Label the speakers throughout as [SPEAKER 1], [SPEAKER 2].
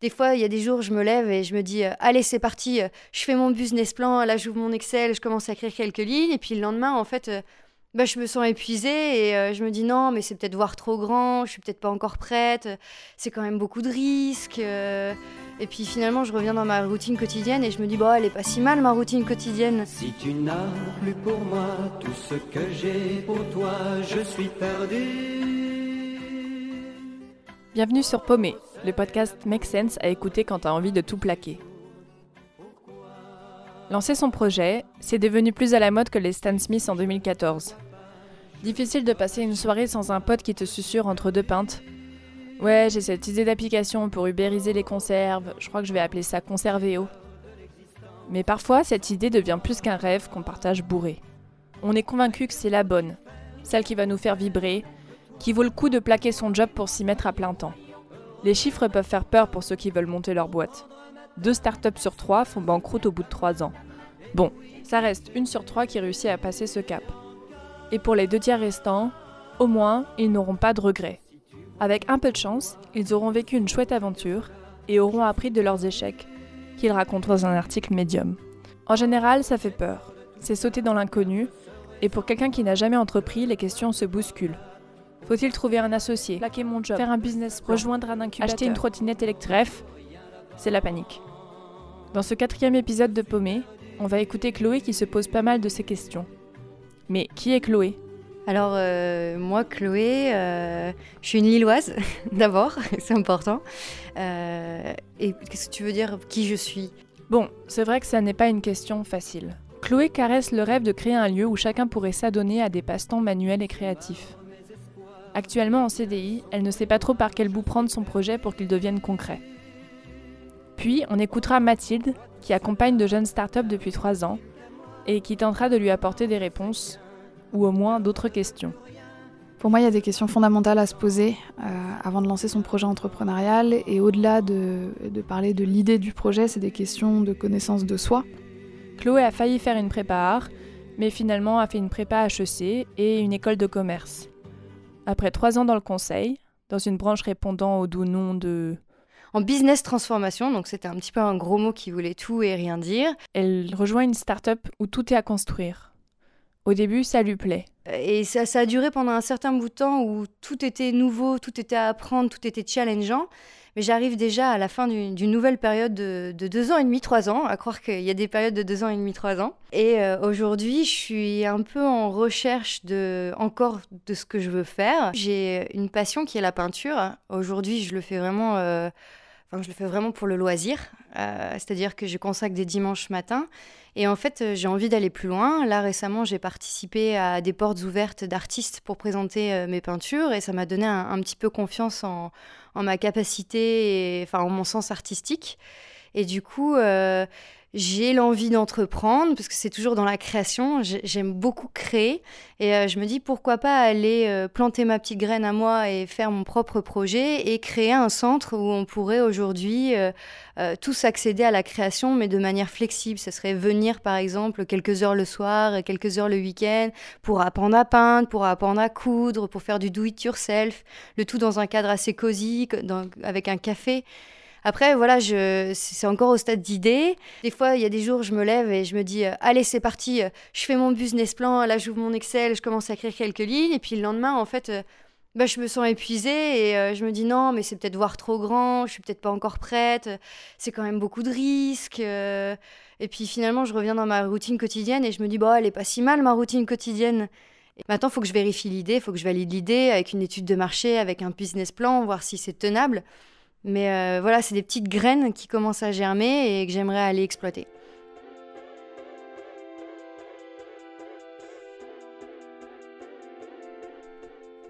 [SPEAKER 1] Des fois, il y a des jours, je me lève et je me dis, allez, c'est parti, je fais mon business plan, là, j'ouvre mon Excel, je commence à écrire quelques lignes. Et puis le lendemain, en fait, bah, je me sens épuisée et euh, je me dis non, mais c'est peut-être voir trop grand, je suis peut-être pas encore prête, c'est quand même beaucoup de risques. Euh. et puis finalement, je reviens dans ma routine quotidienne et je me dis, bah, elle est pas si mal ma routine quotidienne.
[SPEAKER 2] Si tu n'as plus pour moi tout ce que j'ai pour toi, je suis perdu.
[SPEAKER 3] Bienvenue sur Paumé, le podcast Make Sense à écouter quand tu as envie de tout plaquer. Lancer son projet, c'est devenu plus à la mode que les Stan Smith en 2014. Difficile de passer une soirée sans un pote qui te susurre entre deux pintes. Ouais, j'ai cette idée d'application pour ubériser les conserves, je crois que je vais appeler ça Conservéo. Mais parfois, cette idée devient plus qu'un rêve qu'on partage bourré. On est convaincu que c'est la bonne, celle qui va nous faire vibrer, qui vaut le coup de plaquer son job pour s'y mettre à plein temps. Les chiffres peuvent faire peur pour ceux qui veulent monter leur boîte. Deux startups sur trois font banqueroute au bout de trois ans. Bon, ça reste une sur trois qui réussit à passer ce cap. Et pour les deux tiers restants, au moins, ils n'auront pas de regrets. Avec un peu de chance, ils auront vécu une chouette aventure et auront appris de leurs échecs, qu'ils racontent dans un article médium. En général, ça fait peur. C'est sauter dans l'inconnu, et pour quelqu'un qui n'a jamais entrepris, les questions se bousculent. Faut-il trouver un associé, plaquer mon job, faire un business, rejoindre un incubateur, acheter une trottinette électrique? Bref, c'est la panique. Dans ce quatrième épisode de Paumé, on va écouter Chloé qui se pose pas mal de ces questions. Mais qui est Chloé?
[SPEAKER 1] Alors euh, moi Chloé, euh, je suis une Lilloise d'abord, c'est important. Euh, et qu'est-ce que tu veux dire qui je suis?
[SPEAKER 3] Bon, c'est vrai que ça n'est pas une question facile. Chloé caresse le rêve de créer un lieu où chacun pourrait s'adonner à des passe-temps manuels et créatifs. Actuellement en CDI, elle ne sait pas trop par quel bout prendre son projet pour qu'il devienne concret. Puis, on écoutera Mathilde, qui accompagne de jeunes startups depuis trois ans et qui tentera de lui apporter des réponses, ou au moins d'autres questions.
[SPEAKER 4] Pour moi, il y a des questions fondamentales à se poser euh, avant de lancer son projet entrepreneurial. Et au-delà de, parler de l'idée du projet, c'est des questions de connaissance de soi.
[SPEAKER 3] Chloé a failli faire une prépa art, mais finalement a fait une prépa HEC et une école de commerce. Après trois ans dans le conseil, dans une branche répondant au doux nom de
[SPEAKER 1] en business transformation, donc c'était un petit peu un gros mot qui voulait tout et rien dire.
[SPEAKER 3] Elle rejoint une start-up où tout est à construire. Au début, ça lui plaît.
[SPEAKER 1] Et ça, ça a duré pendant un certain bout de temps où tout était nouveau, tout était à apprendre, tout était challengeant. Mais j'arrive déjà à la fin d'une nouvelle période de, deux ans et demi, trois ans, à croire qu'il y a des périodes de deux ans et demi, trois ans. Et euh, aujourd'hui, je suis un peu en recherche de, encore de ce que je veux faire. J'ai une passion qui est la peinture. Aujourd'hui, je le fais vraiment... Euh, je le fais vraiment pour le loisir, euh, c'est-à-dire que je consacre des dimanches matins. Et en fait, euh, j'ai envie d'aller plus loin. Là, récemment, j'ai participé à des portes ouvertes d'artistes pour présenter euh, mes peintures et ça m'a donné un, petit peu confiance en, ma capacité, et, enfin, en mon sens artistique. Et du coup, j'ai l'envie d'entreprendre, parce que c'est toujours dans la création, j'aime beaucoup créer, et euh, je me dis pourquoi pas aller euh, planter ma petite graine à moi et faire mon propre projet et créer un centre où on pourrait aujourd'hui euh, tous accéder à la création, mais de manière flexible. Ce serait venir par exemple quelques heures le soir quelques heures le week-end pour apprendre à peindre, pour apprendre à coudre, pour faire du do-it-yourself, le tout dans un cadre assez cosy, avec un café. Après, voilà, je, c'est encore au stade d'idée. Des fois, il y a des jours, je me lève et je me dis, euh, allez, c'est parti, euh, je fais mon business plan, là, j'ouvre mon Excel, je commence à écrire quelques lignes. Et puis le lendemain, en fait, euh, bah, je me sens épuisée et je me dis, non, mais c'est peut-être voir trop grand, je suis peut-être pas encore prête, c'est quand même beaucoup de risques. et puis finalement, je reviens dans ma routine quotidienne et je me dis, bah, elle est pas si mal, ma routine quotidienne. Maintenant, il faut que je vérifie l'idée, il faut que je valide l'idée avec une étude de marché, avec un business plan, voir si c'est tenable. Mais euh, voilà, c'est des petites graines qui commencent à germer et que j'aimerais aller exploiter.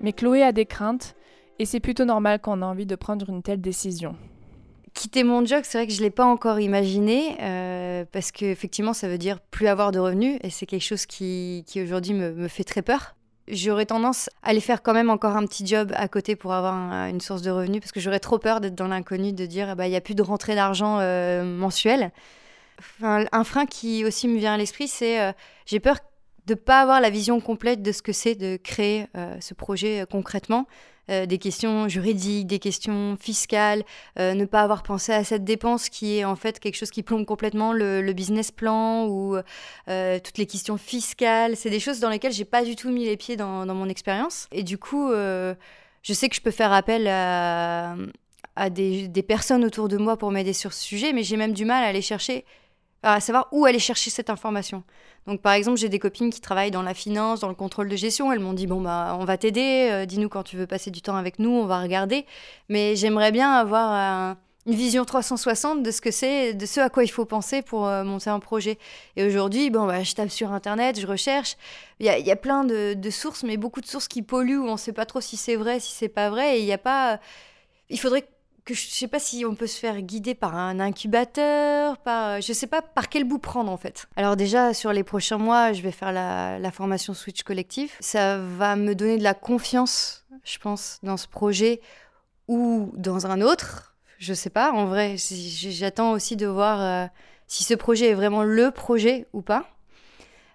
[SPEAKER 3] Mais Chloé a des craintes et c'est plutôt normal quand on a envie de prendre une telle décision.
[SPEAKER 1] Quitter mon job, c'est vrai que je ne l'ai pas encore imaginé euh, parce qu'effectivement, ça veut dire plus avoir de revenus et c'est quelque chose qui, qui aujourd'hui me, me fait très peur j'aurais tendance à aller faire quand même encore un petit job à côté pour avoir une source de revenus parce que j'aurais trop peur d'être dans l'inconnu, de dire bah, il n'y a plus de rentrée d'argent euh, mensuelle. un frein qui aussi me vient à l'esprit, c'est euh, j'ai peur de ne pas avoir la vision complète de ce que c'est de créer euh, ce projet concrètement. Euh, des questions juridiques, des questions fiscales, euh, ne pas avoir pensé à cette dépense qui est en fait quelque chose qui plombe complètement le, business plan ou euh, toutes les questions fiscales. C'est des choses dans lesquelles j'ai pas du tout mis les pieds dans, mon expérience. Et du coup, je sais que je peux faire appel à, des, des, personnes autour de moi pour m'aider sur ce sujet, mais j'ai même du mal à aller chercher, à savoir où aller chercher cette information. Donc par exemple, j'ai des copines qui travaillent dans la finance, dans le contrôle de gestion. Elles m'ont dit bon bah on va t'aider, euh, dis-nous quand tu veux passer du temps avec nous, on va regarder. Mais j'aimerais bien avoir une vision 360 de ce que c'est, de ce à quoi il faut penser pour euh, monter un projet. Et aujourd'hui, bon bah je tape sur internet, je recherche. Il y a, plein de, sources, mais beaucoup de sources qui polluent on ne sait pas trop si c'est vrai, si c'est pas vrai. Et il n'y a pas. Il faudrait que je sais pas si on peut se faire guider par un incubateur, par je sais pas par quel bout prendre en fait. Alors déjà sur les prochains mois, je vais faire la, formation Switch collectif. Ça va me donner de la confiance, je pense, dans ce projet ou dans un autre. Je sais pas, en vrai, j'attends aussi de voir euh, si ce projet est vraiment le projet ou pas.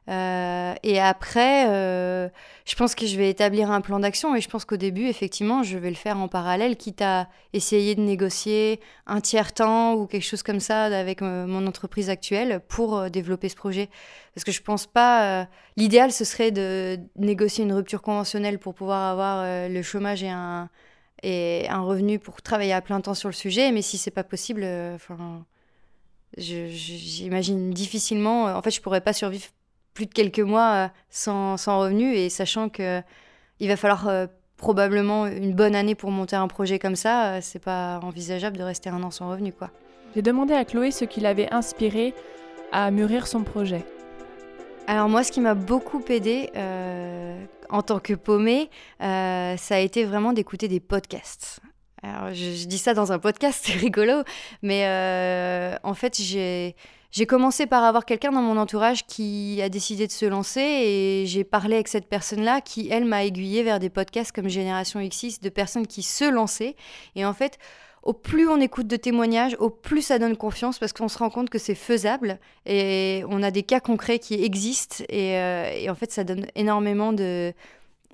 [SPEAKER 1] Euh, et après, euh, je pense que je vais établir un plan d'action et je pense qu'au début, effectivement, je vais le faire en parallèle, quitte à essayer de négocier un tiers temps ou quelque chose comme ça avec euh, mon entreprise actuelle pour développer ce projet. Parce que je pense pas. L'idéal, ce serait de négocier une rupture conventionnelle pour pouvoir avoir le chômage et un, et un revenu pour travailler à plein temps sur le sujet. Mais si c'est pas possible, enfin. J'imagine difficilement. En fait, je pourrais pas survivre plus de quelques mois euh, sans, sans revenu et sachant que il va falloir euh, probablement une bonne année pour monter un projet comme ça, euh, c'est pas envisageable de rester un an sans revenu quoi.
[SPEAKER 3] J'ai demandé à Chloé ce qui l'avait inspiré à mûrir son projet.
[SPEAKER 1] Alors moi, ce qui m'a beaucoup aidé en tant que paumée, ça a été vraiment d'écouter des podcasts. Alors je, je, dis ça dans un podcast, c'est rigolo, mais en fait j'ai j'ai commencé par avoir quelqu'un dans mon entourage qui a décidé de se lancer et j'ai parlé avec cette personne-là qui, elle, m'a aiguillé vers des podcasts comme Génération X6 de personnes qui se lançaient. Et en fait, au plus on écoute de témoignages, au plus ça donne confiance parce qu'on se rend compte que c'est faisable et on a des cas concrets qui existent et, euh, et en fait ça donne énormément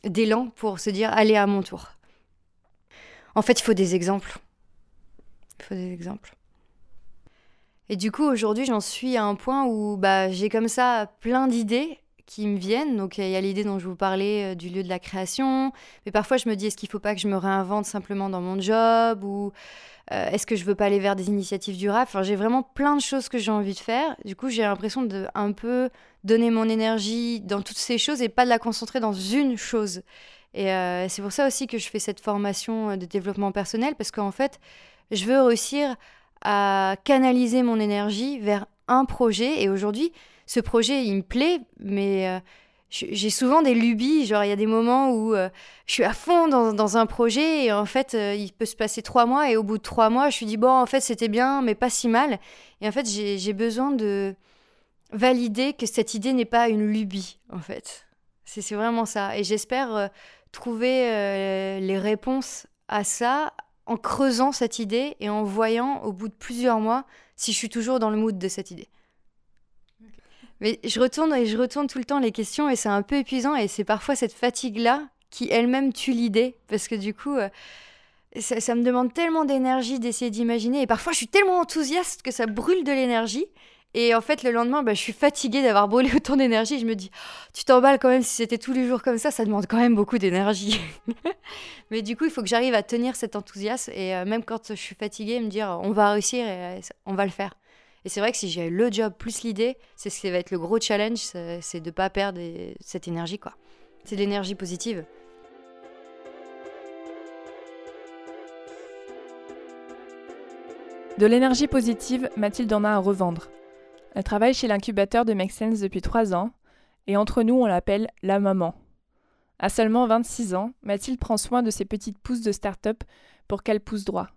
[SPEAKER 1] d'élan pour se dire allez à mon tour. En fait, il faut des exemples. Il faut des exemples. Et du coup, aujourd'hui, j'en suis à un point où bah, j'ai comme ça plein d'idées qui me viennent. Donc, il y a l'idée dont je vous parlais euh, du lieu de la création. Mais parfois, je me dis, est-ce qu'il ne faut pas que je me réinvente simplement dans mon job Ou euh, est-ce que je veux pas aller vers des initiatives durables? Enfin, j'ai vraiment plein de choses que j'ai envie de faire. Du coup, j'ai l'impression de un peu donner mon énergie dans toutes ces choses et pas de la concentrer dans une chose. Et euh, c'est pour ça aussi que je fais cette formation de développement personnel parce qu'en fait, je veux réussir à canaliser mon énergie vers un projet. Et aujourd'hui, ce projet, il me plaît, mais euh, j'ai souvent des lubies. Genre, il y a des moments où euh, je suis à fond dans, un projet et en fait, euh, il peut se passer trois mois. Et au bout de trois mois, je suis dit, bon, en fait, c'était bien, mais pas si mal. Et en fait, j'ai besoin de valider que cette idée n'est pas une lubie, en fait. C'est vraiment ça. Et j'espère trouver les réponses à ça en creusant cette idée et en voyant au bout de plusieurs mois si je suis toujours dans le mood de cette idée. Mais je retourne et je retourne tout le temps les questions et c'est un peu épuisant et c'est parfois cette fatigue-là qui elle-même tue l'idée parce que du coup, euh, ça, ça, me demande tellement d'énergie d'essayer d'imaginer et parfois je suis tellement enthousiaste que ça brûle de l'énergie et en fait, le lendemain, bah, je suis fatiguée d'avoir brûlé autant d'énergie. Je me dis, tu t'emballes quand même, si c'était tous les jours comme ça, ça demande quand même beaucoup d'énergie. Mais du coup, il faut que j'arrive à tenir cet enthousiasme. Et euh, même quand je suis fatiguée, me dire, on va réussir et euh, on va le faire. Et c'est vrai que si j'ai le job plus l'idée, c'est ce qui va être le gros challenge, c'est de ne pas perdre cette énergie. quoi. C'est de l'énergie positive.
[SPEAKER 3] De l'énergie positive, Mathilde en a à revendre. Elle travaille chez l'incubateur de Make Sense depuis trois ans, et entre nous, on l'appelle la maman. À seulement 26 ans, Mathilde prend soin de ses petites pousses de start-up pour qu'elles poussent droit.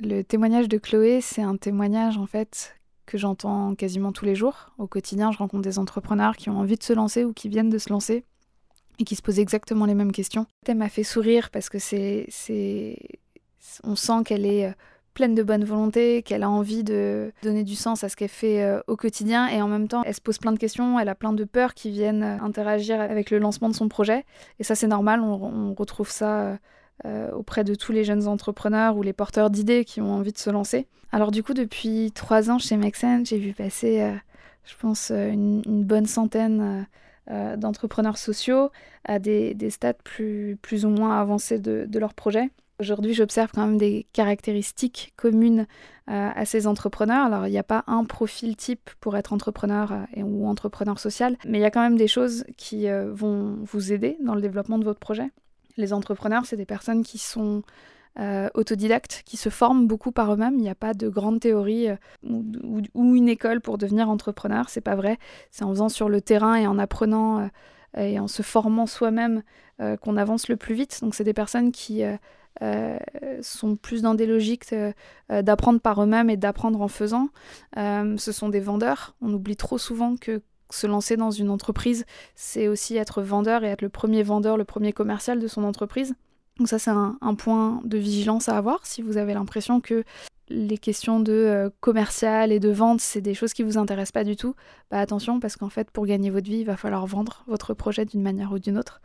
[SPEAKER 4] Le témoignage de Chloé, c'est un témoignage en fait que j'entends quasiment tous les jours. Au quotidien, je rencontre des entrepreneurs qui ont envie de se lancer ou qui viennent de se lancer et qui se posent exactement les mêmes questions. Elle m'a fait sourire parce que c'est, c'est, on sent qu'elle est euh, pleine de bonne volonté, qu'elle a envie de donner du sens à ce qu'elle fait euh, au quotidien et en même temps elle se pose plein de questions, elle a plein de peurs qui viennent euh, interagir avec le lancement de son projet et ça c'est normal, on, retrouve ça auprès de tous les jeunes entrepreneurs ou les porteurs d'idées qui ont envie de se lancer. Alors du coup, depuis trois ans chez Mexen, j'ai vu passer, je pense, une, bonne centaine d'entrepreneurs sociaux à des, stades plus, ou moins avancés de leur projet. Aujourd'hui, j'observe quand même des caractéristiques communes euh, à ces entrepreneurs. Alors, il n'y a pas un profil type pour être entrepreneur euh, ou entrepreneur social, mais il y a quand même des choses qui euh, vont vous aider dans le développement de votre projet. Les entrepreneurs, c'est des personnes qui sont autodidactes, qui se forment beaucoup par eux-mêmes. Il n'y a pas de grande théorie ou, ou, une école pour devenir entrepreneur. C'est pas vrai. C'est en faisant sur le terrain et en apprenant et en se formant soi-même qu'on avance le plus vite. Donc, c'est des personnes qui euh, sont plus dans des logiques euh, euh, d'apprendre par eux-mêmes et d'apprendre en faisant. ce sont des vendeurs. On oublie trop souvent que se lancer dans une entreprise, c'est aussi être vendeur et être le premier vendeur, le premier commercial de son entreprise. Donc ça, c'est un, point de vigilance à avoir si vous avez l'impression que les questions de commercial et de vente, c'est des choses qui vous intéressent pas du tout. Bah attention, parce qu'en fait, pour gagner votre vie, il va falloir vendre votre projet d'une manière ou d'une autre.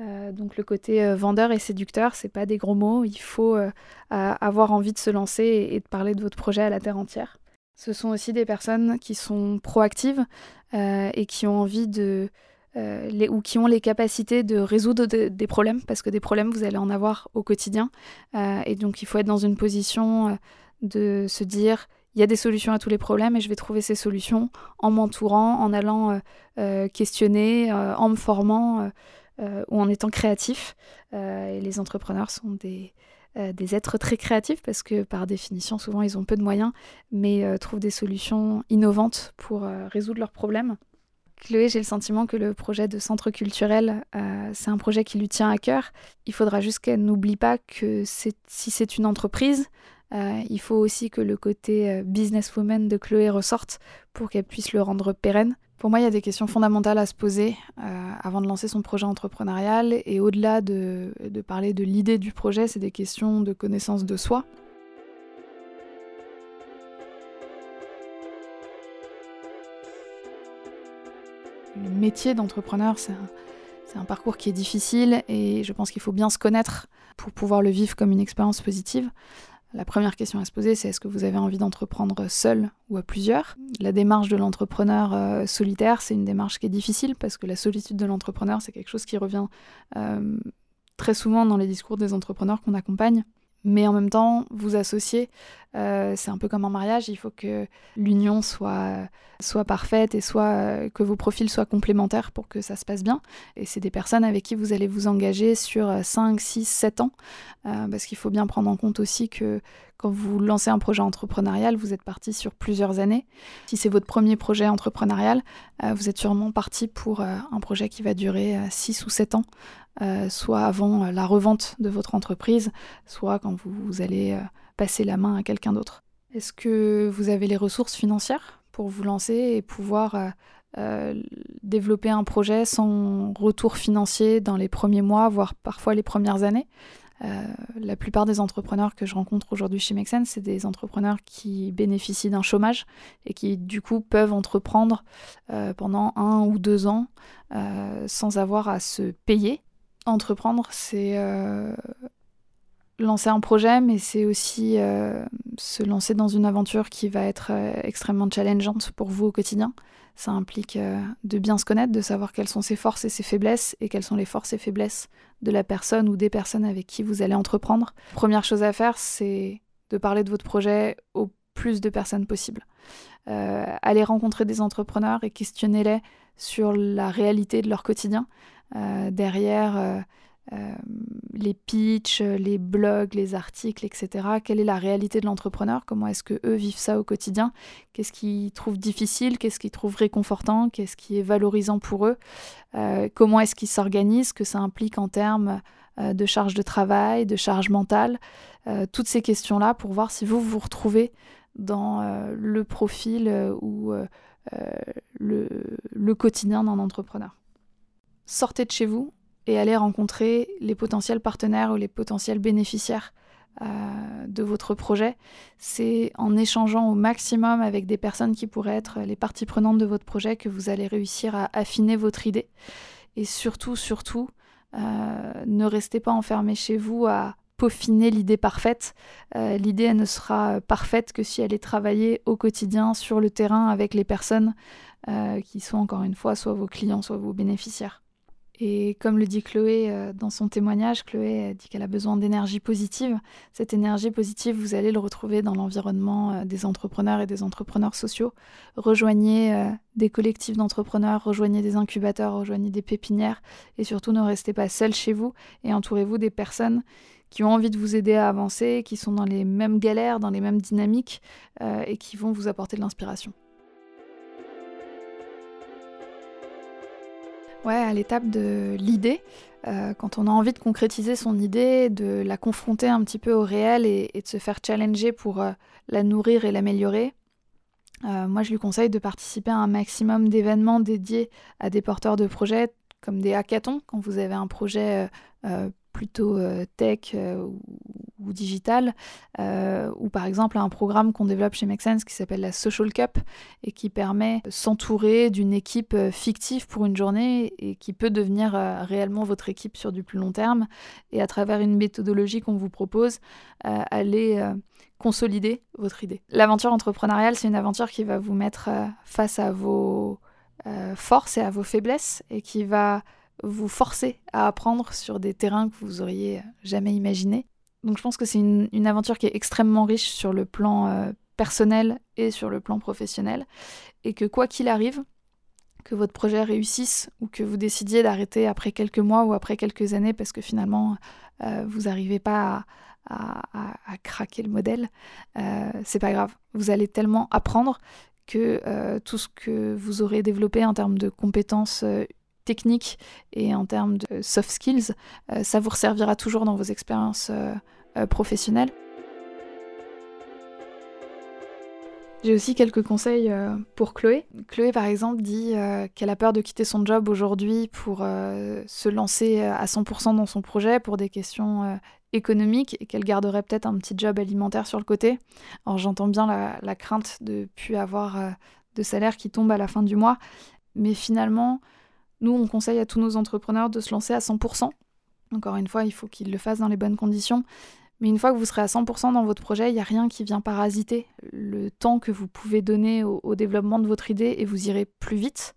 [SPEAKER 4] Euh, donc le côté euh, vendeur et séducteur, c'est pas des gros mots. Il faut euh, avoir envie de se lancer et, de parler de votre projet à la terre entière. Ce sont aussi des personnes qui sont proactives et qui ont envie de ou qui ont les capacités de résoudre des problèmes parce que des problèmes vous allez en avoir au quotidien et donc il faut être dans une position de se dire il y a des solutions à tous les problèmes et je vais trouver ces solutions en m'entourant, en allant questionner, en me formant. Euh, ou en étant créatif. Euh, les entrepreneurs sont euh, des êtres très créatifs parce que par définition, souvent, ils ont peu de moyens, mais trouvent des solutions innovantes pour résoudre leurs problèmes. Chloé, j'ai le sentiment que le projet de centre culturel, c'est un projet qui lui tient à cœur. Il faudra juste qu'elle n'oublie pas que si c'est une entreprise, il faut aussi que le côté businesswoman de Chloé ressorte pour qu'elle puisse le rendre pérenne. Pour moi, il y a des questions fondamentales à se poser euh, avant de lancer son projet entrepreneurial. Et au-delà de, parler de l'idée du projet, c'est des questions de connaissance de soi. Le métier d'entrepreneur, c'est un, parcours qui est difficile et je pense qu'il faut bien se connaître pour pouvoir le vivre comme une expérience positive. La première question à se poser, c'est est-ce que vous avez envie d'entreprendre seul ou à plusieurs? La démarche de l'entrepreneur euh, solitaire, c'est une démarche qui est difficile parce que la solitude de l'entrepreneur, c'est quelque chose qui revient euh, très souvent dans les discours des entrepreneurs qu'on accompagne mais en même temps, vous associer, euh, c'est un peu comme un mariage, il faut que l'union soit, soit parfaite et soit, euh, que vos profils soient complémentaires pour que ça se passe bien. Et c'est des personnes avec qui vous allez vous engager sur 5, 6, 7 ans, euh, parce qu'il faut bien prendre en compte aussi que quand vous lancez un projet entrepreneurial, vous êtes parti sur plusieurs années. Si c'est votre premier projet entrepreneurial, vous êtes sûrement parti pour un projet qui va durer 6 ou 7 ans. Euh, soit avant euh, la revente de votre entreprise, soit quand vous, allez euh, passer la main à quelqu'un d'autre. Est-ce que vous avez les ressources financières pour vous lancer et pouvoir développer un projet sans retour financier dans les premiers mois, voire parfois les premières années? La plupart des entrepreneurs que je rencontre aujourd'hui chez Mexen, c'est des entrepreneurs qui bénéficient d'un chômage et qui du coup peuvent entreprendre pendant un ou deux ans sans avoir à se payer. Entreprendre, c'est euh, lancer un projet, mais c'est aussi euh, se lancer dans une aventure qui va être euh, extrêmement challengeante pour vous au quotidien. Ça implique de bien se connaître, de savoir quelles sont ses forces et ses faiblesses, et quelles sont les forces et faiblesses de la personne ou des personnes avec qui vous allez entreprendre. Première chose à faire, c'est de parler de votre projet au plus de personnes possible. allez rencontrer des entrepreneurs et questionnez-les sur la réalité de leur quotidien. Euh, derrière euh, euh, les pitchs, les blogs, les articles, etc. Quelle est la réalité de l'entrepreneur? Comment est-ce que eux vivent ça au quotidien? Qu'est-ce qu'ils trouvent difficile? Qu'est-ce qu'ils trouvent réconfortant? Qu'est-ce qui est valorisant pour eux? Comment est-ce qu'ils s'organisent? Que ça implique en termes de charge de travail, de charge mentale? Toutes ces questions-là pour voir si vous vous retrouvez dans le profil ou le quotidien d'un entrepreneur. Sortez de chez vous et allez rencontrer les potentiels partenaires ou les potentiels bénéficiaires euh, de votre projet. C'est en échangeant au maximum avec des personnes qui pourraient être les parties prenantes de votre projet que vous allez réussir à affiner votre idée. Et surtout, surtout, ne restez pas enfermé chez vous à peaufiner l'idée parfaite. l'idée, elle ne sera parfaite que si elle est travaillée au quotidien sur le terrain avec les personnes qui sont encore une fois soit vos clients, soit vos bénéficiaires. Et comme le dit Chloé euh, dans son témoignage, Chloé dit qu'elle a besoin d'énergie positive. Cette énergie positive, vous allez le retrouver dans l'environnement euh, des entrepreneurs et des entrepreneurs sociaux. Rejoignez euh, des collectifs d'entrepreneurs, rejoignez des incubateurs, rejoignez des pépinières et surtout ne restez pas seul chez vous et entourez-vous des personnes qui ont envie de vous aider à avancer, qui sont dans les mêmes galères, dans les mêmes dynamiques et qui vont vous apporter de l'inspiration. Ouais, à l'étape de l'idée, euh, quand on a envie de concrétiser son idée, de la confronter un petit peu au réel et, de se faire challenger pour euh, la nourrir et l'améliorer, euh, moi je lui conseille de participer à un maximum d'événements dédiés à des porteurs de projets, comme des hackathons, quand vous avez un projet plutôt tech ou digital, euh, ou par exemple un programme qu'on développe chez Make Sense qui s'appelle la Social Cup et qui permet de s'entourer d'une équipe euh, fictive pour une journée et qui peut devenir euh, réellement votre équipe sur du plus long terme. Et à travers une méthodologie qu'on vous propose, aller consolider votre idée. L'aventure entrepreneuriale, c'est une aventure qui va vous mettre face à vos forces et à vos faiblesses et qui va vous forcer à apprendre sur des terrains que vous auriez jamais imaginés. Donc je pense que c'est une, aventure qui est extrêmement riche sur le plan euh, personnel et sur le plan professionnel. Et que quoi qu'il arrive, que votre projet réussisse ou que vous décidiez d'arrêter après quelques mois ou après quelques années parce que finalement euh, vous n'arrivez pas à, craquer le modèle, euh, c'est pas grave. Vous allez tellement apprendre que tout ce que vous aurez développé en termes de compétences techniques et en termes de soft skills, euh, ça vous servira toujours dans vos expériences euh, euh, professionnelles. J'ai aussi quelques conseils pour Chloé. Chloé, par exemple, dit qu'elle a peur de quitter son job aujourd'hui pour se lancer à 100% dans son projet pour des questions économiques et qu'elle garderait peut-être un petit job alimentaire sur le côté. Alors j'entends bien la, la, crainte de ne plus avoir de salaire qui tombe à la fin du mois, mais finalement, nous, on conseille à tous nos entrepreneurs de se lancer à 100%. Encore une fois, il faut qu'ils le fassent dans les bonnes conditions. Mais une fois que vous serez à 100% dans votre projet, il n'y a rien qui vient parasiter le temps que vous pouvez donner au, développement de votre idée et vous irez plus vite.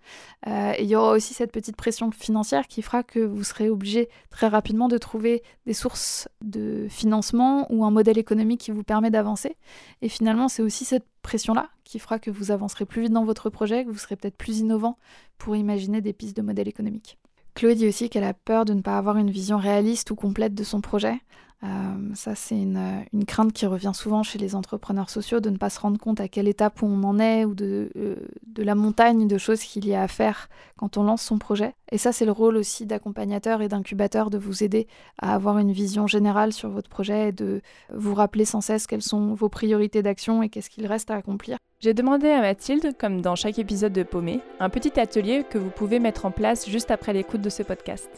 [SPEAKER 4] Euh, et il y aura aussi cette petite pression financière qui fera que vous serez obligé très rapidement de trouver des sources de financement ou un modèle économique qui vous permet d'avancer. Et finalement, c'est aussi cette pression-là qui fera que vous avancerez plus vite dans votre projet, que vous serez peut-être plus innovant pour imaginer des pistes de modèle économique. Chloé dit aussi qu'elle a peur de ne pas avoir une vision réaliste ou complète de son projet. Euh, ça, c'est une, crainte qui revient souvent chez les entrepreneurs sociaux, de ne pas se rendre compte à quelle étape on en est ou de, euh, de la montagne de choses qu'il y a à faire quand on lance son projet. Et ça, c'est le rôle aussi d'accompagnateur et d'incubateur de vous aider à avoir une vision générale sur votre projet et de vous rappeler sans cesse quelles sont vos priorités d'action et qu'est-ce qu'il reste à accomplir.
[SPEAKER 3] J'ai demandé à Mathilde, comme dans chaque épisode de Paumé, un petit atelier que vous pouvez mettre en place juste après l'écoute de ce podcast.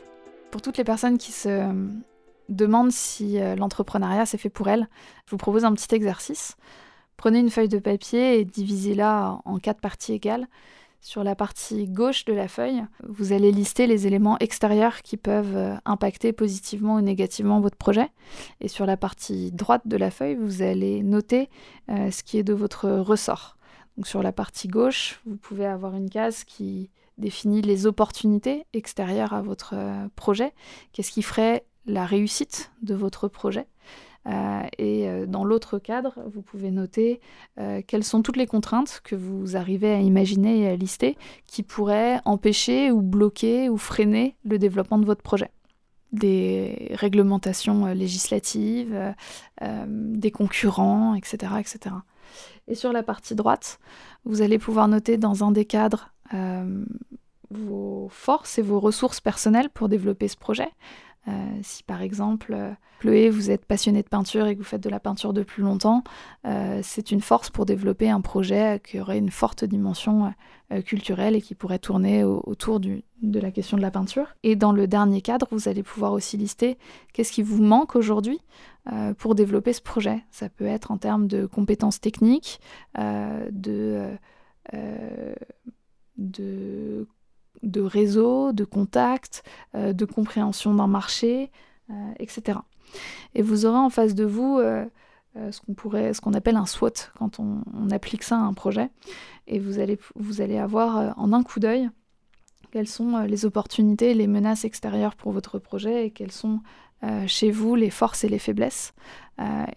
[SPEAKER 4] Pour toutes les personnes qui se demande si euh, l'entrepreneuriat c'est fait pour elle, je vous propose un petit exercice. Prenez une feuille de papier et divisez-la en quatre parties égales. Sur la partie gauche de la feuille, vous allez lister les éléments extérieurs qui peuvent euh, impacter positivement ou négativement votre projet. Et sur la partie droite de la feuille, vous allez noter euh, ce qui est de votre ressort. Sur la partie gauche, vous pouvez avoir une case qui définit les opportunités extérieures à votre projet. Qu'est-ce qui ferait la réussite de votre projet. Euh, et euh, dans l'autre cadre, vous pouvez noter euh, quelles sont toutes les contraintes que vous arrivez à imaginer et à lister qui pourraient empêcher ou bloquer ou freiner le développement de votre projet. Des réglementations législatives, des concurrents, etc., etc. Et sur la partie droite, vous allez pouvoir noter dans un des cadres vos forces et vos ressources personnelles pour développer ce projet. Euh, si par exemple, euh, Chloé, vous êtes passionné de peinture et que vous faites de la peinture depuis longtemps, euh, c'est une force pour développer un projet qui aurait une forte dimension culturelle et qui pourrait tourner autour de la question de la peinture. Et dans le dernier cadre, vous allez pouvoir aussi lister qu'est-ce qui vous manque aujourd'hui pour développer ce projet. Ça peut être en termes de compétences techniques, de, de de réseau, de contact, de compréhension d'un marché, etc. Et vous aurez en face de vous ce qu'on pourrait, ce qu'on appelle un SWOT quand on, applique ça à un projet. Et vous allez, avoir en un coup d'œil quelles sont les opportunités, les menaces extérieures pour votre projet et quelles sont chez vous les forces et les faiblesses.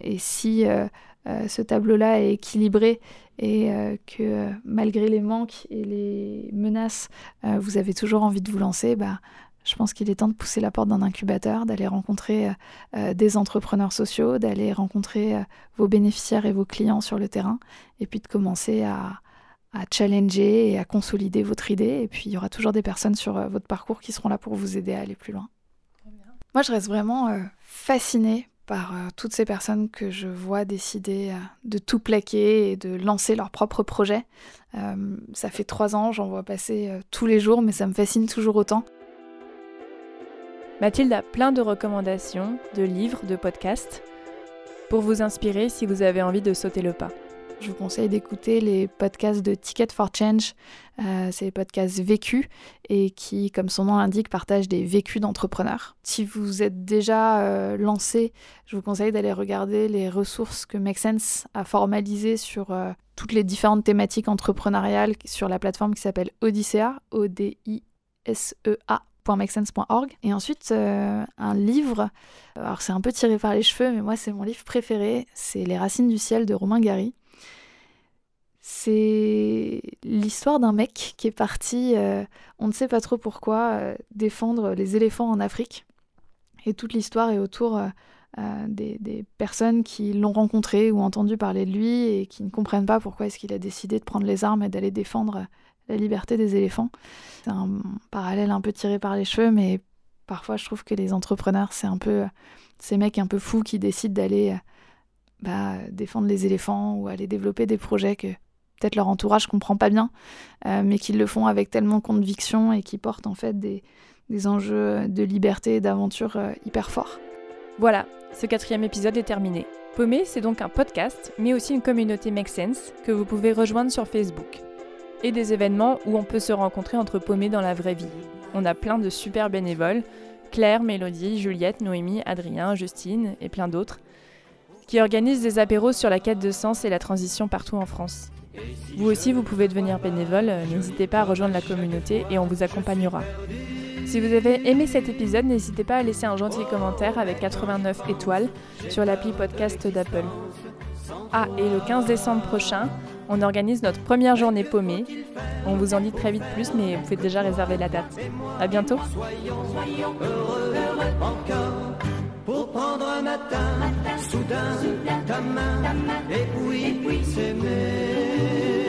[SPEAKER 4] et si euh, ce tableau-là est équilibré et euh, que malgré les manques et les menaces, euh, vous avez toujours envie de vous lancer, bah, je pense qu'il est temps de pousser la porte d'un incubateur, d'aller rencontrer des entrepreneurs sociaux, d'aller rencontrer vos bénéficiaires et vos clients sur le terrain, et puis de commencer à, à, challenger et à consolider votre idée. Et puis il y aura toujours des personnes sur votre parcours qui seront là pour vous aider à aller plus loin. Moi, je reste vraiment fascinée par euh, toutes ces personnes que je vois décider euh, de tout plaquer et de lancer leur propre projet. Euh, ça fait trois ans, j'en vois passer tous les jours, mais ça me fascine toujours autant.
[SPEAKER 3] Mathilde a plein de recommandations, de livres, de podcasts, pour vous inspirer si vous avez envie de sauter le pas.
[SPEAKER 4] Je vous conseille d'écouter les podcasts de Ticket for Change. Euh, c'est des podcasts vécus et qui, comme son nom l'indique, partagent des vécus d'entrepreneurs. Si vous êtes déjà euh, lancé, je vous conseille d'aller regarder les ressources que Make Sense a formalisées sur euh, toutes les différentes thématiques entrepreneuriales sur la plateforme qui s'appelle Odyssea, O-D-I-S-E-A et ensuite, un livre, alors c'est un peu tiré par les cheveux, mais moi c'est mon livre préféré, c'est Les Racines du Ciel de Romain Gary. C'est l'histoire d'un mec qui est parti, euh, on ne sait pas trop pourquoi, euh, défendre les éléphants en Afrique. Et toute l'histoire est autour euh, des, personnes qui l'ont rencontré ou entendu parler de lui et qui ne comprennent pas pourquoi est-ce qu'il a décidé de prendre les armes et d'aller défendre la liberté des éléphants. C'est un parallèle un peu tiré par les cheveux, mais parfois je trouve que les entrepreneurs, c'est un peu ces mecs un peu fous qui décident d'aller bah, défendre les éléphants ou aller développer des projets que peut-être leur entourage comprend pas bien, euh, mais qu'ils le font avec tellement conviction et qui portent en fait des, enjeux de liberté et d'aventure euh, hyper forts.
[SPEAKER 3] Voilà, ce quatrième épisode est terminé. Paumé, c'est donc un podcast, mais aussi une communauté Make Sense que vous pouvez rejoindre sur Facebook. Et des événements où on peut se rencontrer entre paumés dans la vraie vie. On a plein de super bénévoles, Claire, Mélodie, Juliette, Noémie, Adrien, Justine et plein d'autres, qui organisent des apéros sur la quête de sens et la transition partout en France. Vous aussi, vous pouvez devenir bénévole, euh, n'hésitez pas à rejoindre la communauté et on vous accompagnera. Si vous avez aimé cet épisode, n'hésitez pas à laisser un gentil commentaire avec 89 étoiles sur l'appli podcast d'Apple. Ah, et le 15 décembre prochain, on organise notre première journée paumée. On vous en dit très vite plus, mais vous pouvez déjà réserver la date. À bientôt. Pour prendre un matin, soudain, ta main, et puis s'aimer